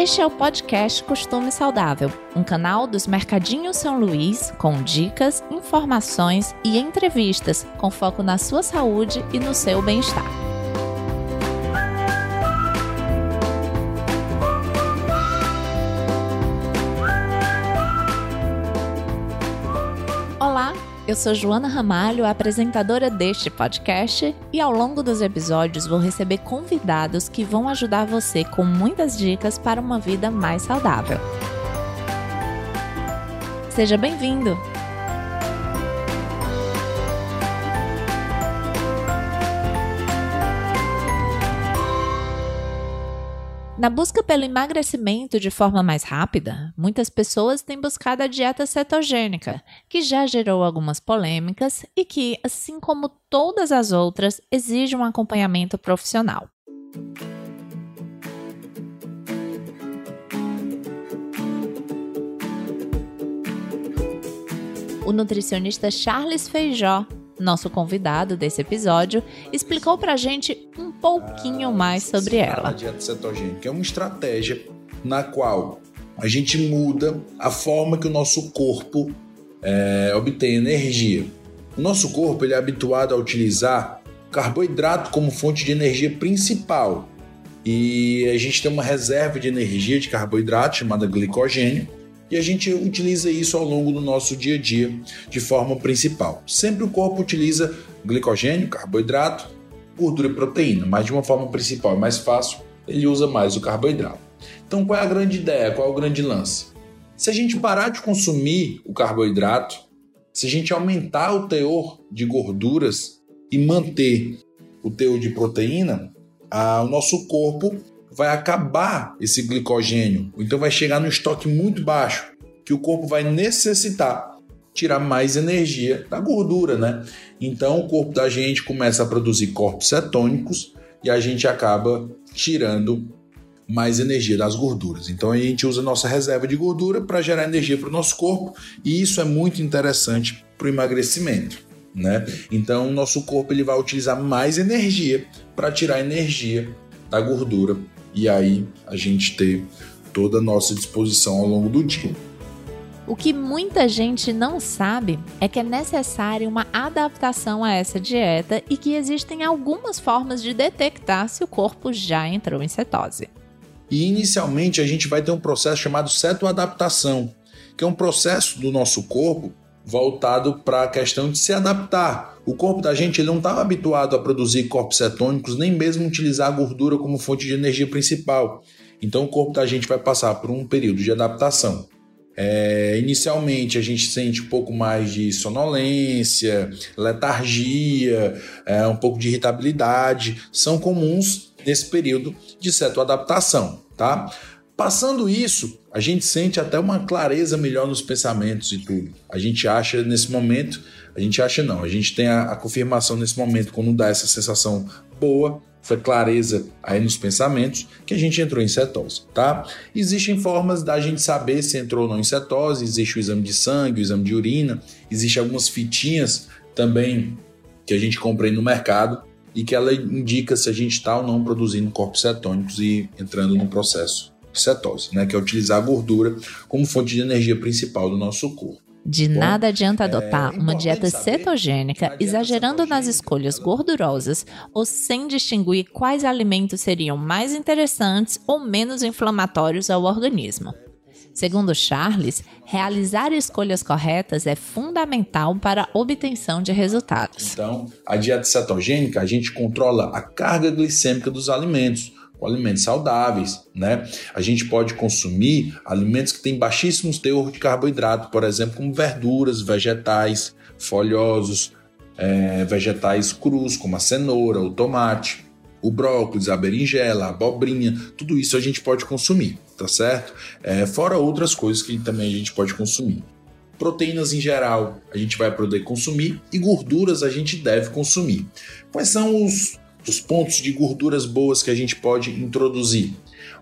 Este é o podcast Costume Saudável, um canal dos Mercadinhos São Luís com dicas, informações e entrevistas com foco na sua saúde e no seu bem-estar. Eu sou Joana Ramalho, apresentadora deste podcast, e ao longo dos episódios vou receber convidados que vão ajudar você com muitas dicas para uma vida mais saudável. Seja bem-vindo! Na busca pelo emagrecimento de forma mais rápida, muitas pessoas têm buscado a dieta cetogênica, que já gerou algumas polêmicas e que, assim como todas as outras, exige um acompanhamento profissional. O nutricionista Charles Feijó nosso convidado desse episódio, explicou pra gente um pouquinho mais sobre ela. A dieta cetogênica é uma estratégia na qual a gente muda a forma que o nosso corpo é, obtém energia. O nosso corpo ele é habituado a utilizar carboidrato como fonte de energia principal. E a gente tem uma reserva de energia de carboidrato chamada glicogênio, e a gente utiliza isso ao longo do nosso dia a dia de forma principal. Sempre o corpo utiliza glicogênio, carboidrato, gordura e proteína, mas de uma forma principal é mais fácil, ele usa mais o carboidrato. Então qual é a grande ideia, qual é o grande lance? Se a gente parar de consumir o carboidrato, se a gente aumentar o teor de gorduras e manter o teor de proteína, a, o nosso corpo vai acabar esse glicogênio, então vai chegar no estoque muito baixo, que o corpo vai necessitar tirar mais energia da gordura, né? Então o corpo da gente começa a produzir corpos cetônicos e a gente acaba tirando mais energia das gorduras. Então a gente usa nossa reserva de gordura para gerar energia para o nosso corpo e isso é muito interessante para o emagrecimento, né? Então o nosso corpo ele vai utilizar mais energia para tirar energia da gordura e aí a gente ter toda a nossa disposição ao longo do dia. O que muita gente não sabe é que é necessária uma adaptação a essa dieta e que existem algumas formas de detectar se o corpo já entrou em cetose. E inicialmente a gente vai ter um processo chamado cetoadaptação, que é um processo do nosso corpo voltado para a questão de se adaptar. O corpo da gente ele não estava habituado a produzir corpos cetônicos, nem mesmo utilizar a gordura como fonte de energia principal. Então o corpo da gente vai passar por um período de adaptação. É, inicialmente a gente sente um pouco mais de sonolência, letargia, é, um pouco de irritabilidade, são comuns nesse período de cetoadaptação, tá? Passando isso, a gente sente até uma clareza melhor nos pensamentos e tudo. A gente acha nesse momento, a gente acha não, a gente tem a, a confirmação nesse momento quando dá essa sensação boa, essa clareza aí nos pensamentos, que a gente entrou em cetose, tá? Existem formas da gente saber se entrou ou não em cetose, existe o exame de sangue, o exame de urina, existem algumas fitinhas também que a gente compra aí no mercado e que ela indica se a gente está ou não produzindo corpos cetônicos e entrando no processo cetose, né, que é utilizar a gordura como fonte de energia principal do nosso corpo. De Bom, nada adianta adotar é uma dieta cetogênica dieta exagerando cetogênica, nas escolhas gordurosas ou sem distinguir quais alimentos seriam mais interessantes ou menos inflamatórios ao organismo. Segundo Charles, realizar escolhas corretas é fundamental para a obtenção de resultados. Então, a dieta cetogênica, a gente controla a carga glicêmica dos alimentos, alimentos saudáveis, né? A gente pode consumir alimentos que têm baixíssimos teor de carboidrato, por exemplo, como verduras, vegetais, folhosos, é, vegetais crus, como a cenoura, o tomate, o brócolis, a berinjela, a abobrinha, tudo isso a gente pode consumir, tá certo? É, fora outras coisas que também a gente pode consumir. Proteínas em geral a gente vai poder consumir e gorduras a gente deve consumir. Quais são os os pontos de gorduras boas que a gente pode introduzir.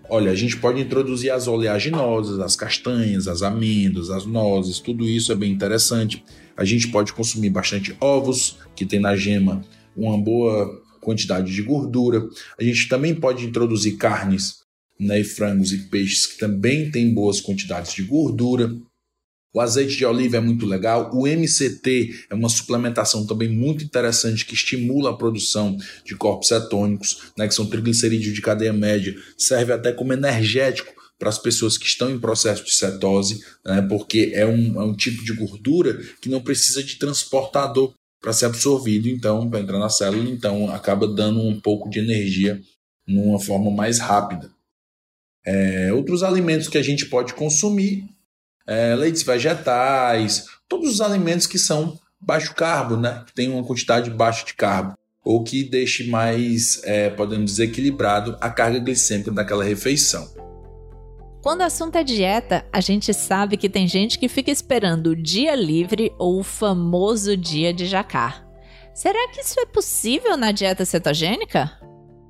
Olha, a gente pode introduzir as oleaginosas, as castanhas, as amêndoas, as nozes, tudo isso é bem interessante. A gente pode consumir bastante ovos, que tem na gema uma boa quantidade de gordura. A gente também pode introduzir carnes né, e frangos e peixes que também têm boas quantidades de gordura. O azeite de oliva é muito legal. O MCT é uma suplementação também muito interessante que estimula a produção de corpos cetônicos, né, que são triglicerídeos de cadeia média. Serve até como energético para as pessoas que estão em processo de cetose, né, porque é um, é um tipo de gordura que não precisa de transportador para ser absorvido, então, para entrar na célula, então acaba dando um pouco de energia numa forma mais rápida. É, outros alimentos que a gente pode consumir é, leites vegetais, todos os alimentos que são baixo carbo, né? Que tem uma quantidade baixa de carbo. Ou que deixe mais, é, podemos dizer, equilibrado a carga glicêmica daquela refeição. Quando o assunto é dieta, a gente sabe que tem gente que fica esperando o dia livre ou o famoso dia de jacar. Será que isso é possível na dieta cetogênica?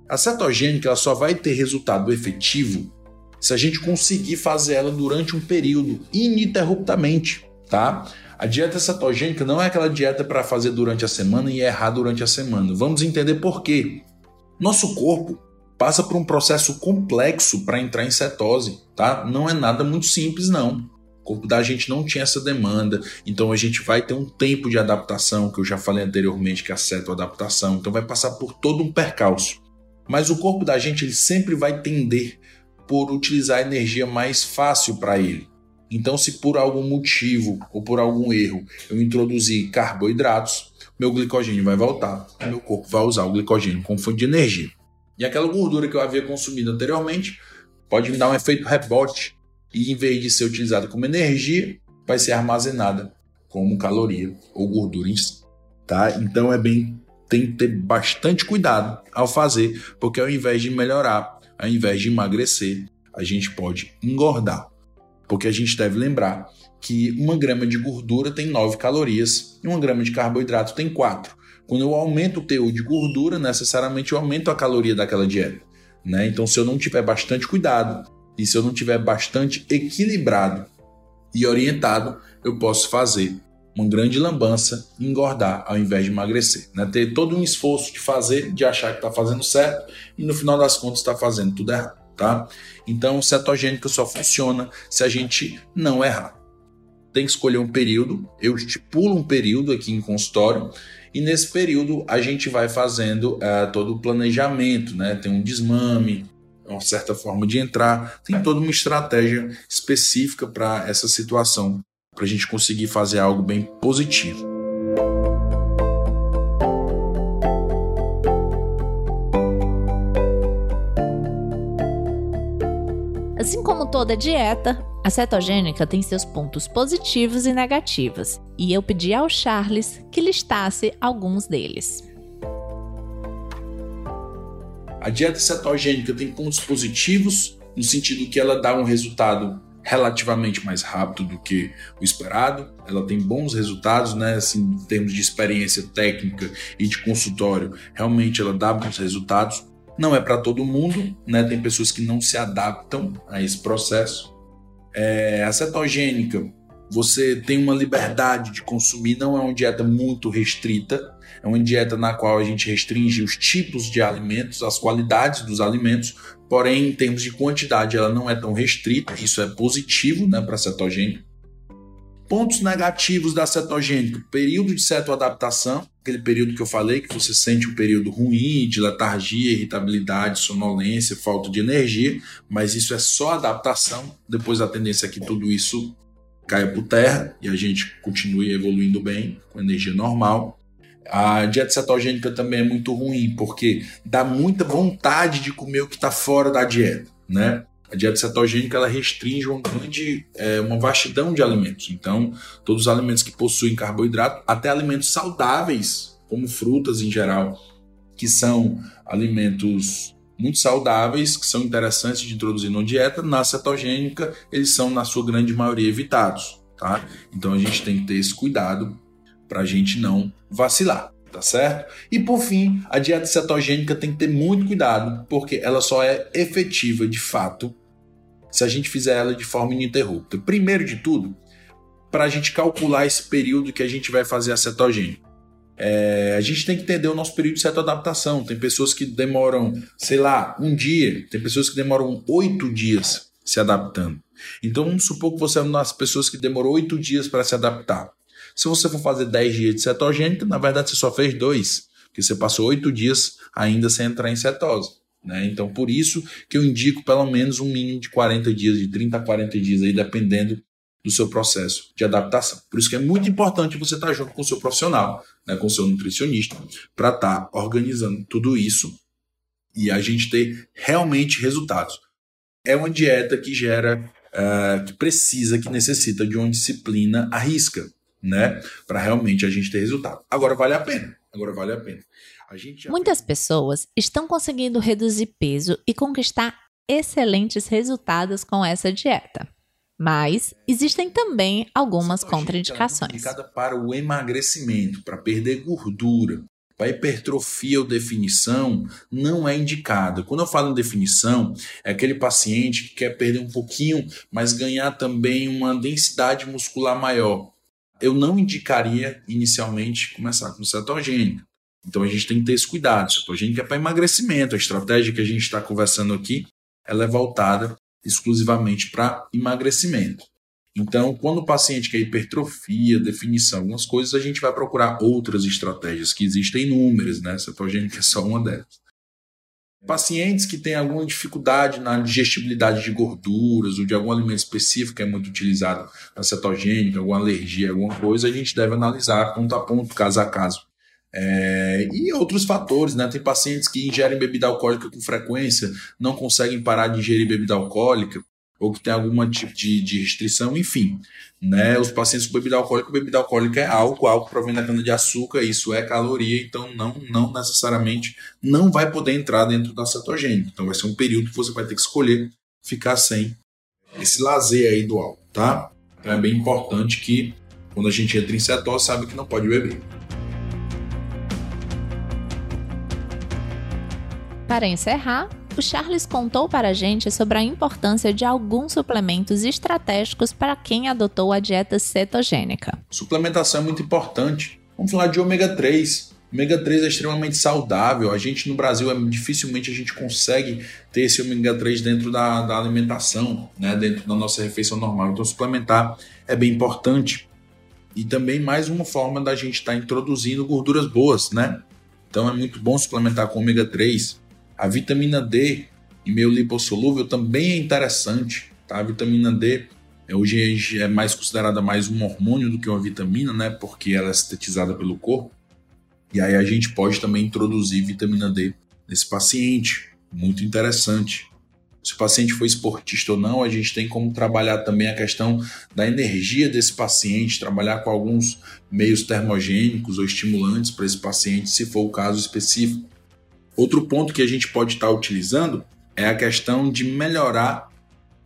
A cetogênica ela só vai ter resultado efetivo se a gente conseguir fazer ela durante um período ininterruptamente, tá? A dieta cetogênica não é aquela dieta para fazer durante a semana e errar durante a semana. Vamos entender por quê. Nosso corpo passa por um processo complexo para entrar em cetose, tá? Não é nada muito simples não. O corpo da gente não tinha essa demanda, então a gente vai ter um tempo de adaptação, que eu já falei anteriormente, que é a cetoadaptação, então vai passar por todo um percalço. Mas o corpo da gente ele sempre vai tender por utilizar a energia mais fácil para ele. Então, se por algum motivo ou por algum erro eu introduzir carboidratos, meu glicogênio vai voltar, meu corpo vai usar o glicogênio como fonte de energia. E aquela gordura que eu havia consumido anteriormente pode me dar um efeito rebote e em vez de ser utilizada como energia, vai ser armazenada como caloria ou gordura em si. Tá? Então é bem tem que ter bastante cuidado ao fazer, porque ao invés de melhorar ao invés de emagrecer, a gente pode engordar. Porque a gente deve lembrar que uma grama de gordura tem 9 calorias e uma grama de carboidrato tem 4. Quando eu aumento o teor de gordura, necessariamente eu aumento a caloria daquela dieta. Né? Então, se eu não tiver bastante cuidado e se eu não tiver bastante equilibrado e orientado, eu posso fazer uma grande lambança engordar ao invés de emagrecer. Né? Ter todo um esforço de fazer, de achar que está fazendo certo e no final das contas está fazendo tudo errado. Tá? Então, cetogênica só funciona se a gente não errar. Tem que escolher um período, eu estipulo um período aqui em consultório e nesse período a gente vai fazendo uh, todo o planejamento, né? Tem um desmame, uma certa forma de entrar, tem toda uma estratégia específica para essa situação para a gente conseguir fazer algo bem positivo. Assim como toda dieta, a cetogênica tem seus pontos positivos e negativos, e eu pedi ao Charles que listasse alguns deles. A dieta cetogênica tem pontos positivos, no sentido que ela dá um resultado relativamente mais rápido do que o esperado. Ela tem bons resultados, né? Assim, em termos de experiência técnica e de consultório, realmente ela dá bons resultados. Não é para todo mundo, né? Tem pessoas que não se adaptam a esse processo. É, a cetogênica, você tem uma liberdade de consumir, não é uma dieta muito restrita, é uma dieta na qual a gente restringe os tipos de alimentos, as qualidades dos alimentos, porém, em termos de quantidade, ela não é tão restrita, isso é positivo né, para a cetogênica. Pontos negativos da cetogênica: período de cetoadaptação, aquele período que eu falei, que você sente um período ruim de letargia, irritabilidade, sonolência, falta de energia, mas isso é só adaptação. Depois a tendência é que tudo isso caia por terra e a gente continue evoluindo bem, com energia normal. A dieta cetogênica também é muito ruim, porque dá muita vontade de comer o que está fora da dieta, né? A dieta cetogênica ela restringe uma grande, é, uma vastidão de alimentos. Então, todos os alimentos que possuem carboidrato, até alimentos saudáveis, como frutas em geral, que são alimentos muito saudáveis, que são interessantes de introduzir na dieta, na cetogênica, eles são, na sua grande maioria, evitados. Tá? Então, a gente tem que ter esse cuidado para a gente não vacilar, tá certo? E por fim, a dieta cetogênica tem que ter muito cuidado, porque ela só é efetiva de fato se a gente fizer ela de forma ininterrupta. Primeiro de tudo, para a gente calcular esse período que a gente vai fazer a cetogênica. É, a gente tem que entender o nosso período de adaptação. Tem pessoas que demoram, sei lá, um dia, tem pessoas que demoram oito dias se adaptando. Então vamos supor que você é uma das pessoas que demorou oito dias para se adaptar. Se você for fazer 10 dias de cetogênica, na verdade você só fez dois, porque você passou oito dias ainda sem entrar em cetose. Né? Então, por isso que eu indico pelo menos um mínimo de 40 dias, de 30 a 40 dias, aí, dependendo do seu processo de adaptação. Por isso que é muito importante você estar junto com o seu profissional, né, com o seu nutricionista, para estar organizando tudo isso e a gente ter realmente resultados. É uma dieta que gera, uh, que precisa, que necessita de uma disciplina à risca, né, para realmente a gente ter resultado. Agora vale a pena. Agora vale a pena. A Muitas pessoas estão conseguindo reduzir peso e conquistar excelentes resultados com essa dieta. Mas existem também algumas contraindicações. Indicada para o emagrecimento, para perder gordura. Para hipertrofia ou definição, não é indicada. Quando eu falo em definição, é aquele paciente que quer perder um pouquinho, mas ganhar também uma densidade muscular maior. Eu não indicaria inicialmente começar com cetogênica. Então a gente tem que ter esse cuidado. Cetogênica é para emagrecimento. A estratégia que a gente está conversando aqui ela é voltada exclusivamente para emagrecimento. Então, quando o paciente quer hipertrofia, definição, algumas coisas, a gente vai procurar outras estratégias que existem inúmeras, né? Cetogênica é só uma delas. Pacientes que têm alguma dificuldade na digestibilidade de gorduras ou de algum alimento específico que é muito utilizado na cetogênica, alguma alergia, alguma coisa, a gente deve analisar ponto a ponto, caso a caso. É, e outros fatores, né? Tem pacientes que ingerem bebida alcoólica com frequência, não conseguem parar de ingerir bebida alcoólica, ou que tem algum tipo de, de, restrição, enfim. Né? Os pacientes com bebida alcoólica, bebida alcoólica é álcool, álcool provém da cana-de-açúcar, isso é caloria, então não, não necessariamente não vai poder entrar dentro da cetogênica. Então vai ser um período que você vai ter que escolher ficar sem esse lazer aí do álcool, tá? Então é bem importante que quando a gente entra em cetose, sabe que não pode beber. Para encerrar, o Charles contou para a gente sobre a importância de alguns suplementos estratégicos para quem adotou a dieta cetogênica. Suplementação é muito importante. Vamos falar de ômega 3. Ômega 3 é extremamente saudável. A gente no Brasil é dificilmente a gente consegue ter esse ômega 3 dentro da, da alimentação, né? dentro da nossa refeição normal. Então suplementar é bem importante. E também mais uma forma da gente estar tá introduzindo gorduras boas, né? Então é muito bom suplementar com ômega 3. A vitamina D em meio lipossolúvel também é interessante. Tá? A vitamina D é, hoje é mais considerada mais um hormônio do que uma vitamina, né? Porque ela é sintetizada pelo corpo. E aí a gente pode também introduzir vitamina D nesse paciente. Muito interessante. Se o paciente for esportista ou não, a gente tem como trabalhar também a questão da energia desse paciente, trabalhar com alguns meios termogênicos ou estimulantes para esse paciente, se for o caso específico. Outro ponto que a gente pode estar utilizando é a questão de melhorar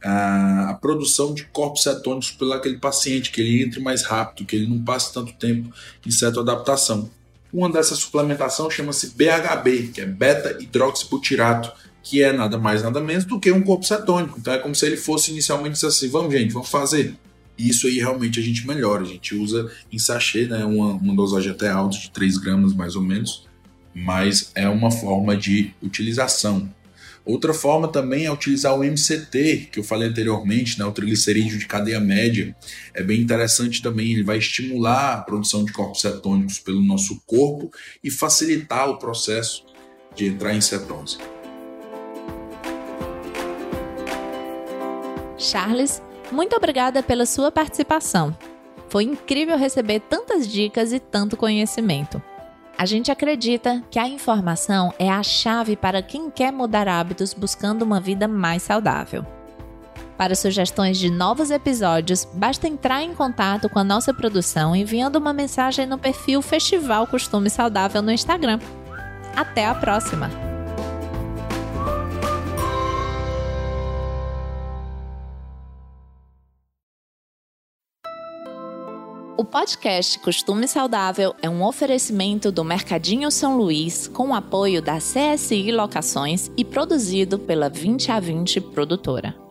a, a produção de corpos cetônicos pelo aquele paciente, que ele entre mais rápido, que ele não passe tanto tempo em cetoadaptação. Uma dessas suplementações chama-se BHB, que é beta-hidroxibutirato, que é nada mais nada menos do que um corpo cetônico. Então é como se ele fosse inicialmente assim, vamos gente, vamos fazer. E isso aí realmente a gente melhora. A gente usa em sachê, né, uma, uma dosagem até alta de 3 gramas mais ou menos, mas é uma forma de utilização. Outra forma também é utilizar o MCT, que eu falei anteriormente, né, o triglicerídeo de cadeia média. É bem interessante também, ele vai estimular a produção de corpos cetônicos pelo nosso corpo e facilitar o processo de entrar em cetose. Charles, muito obrigada pela sua participação. Foi incrível receber tantas dicas e tanto conhecimento. A gente acredita que a informação é a chave para quem quer mudar hábitos buscando uma vida mais saudável. Para sugestões de novos episódios, basta entrar em contato com a nossa produção enviando uma mensagem no perfil Festival Costume Saudável no Instagram. Até a próxima! O podcast Costume Saudável é um oferecimento do Mercadinho São Luís com apoio da CSI Locações e produzido pela 20 a 20 produtora.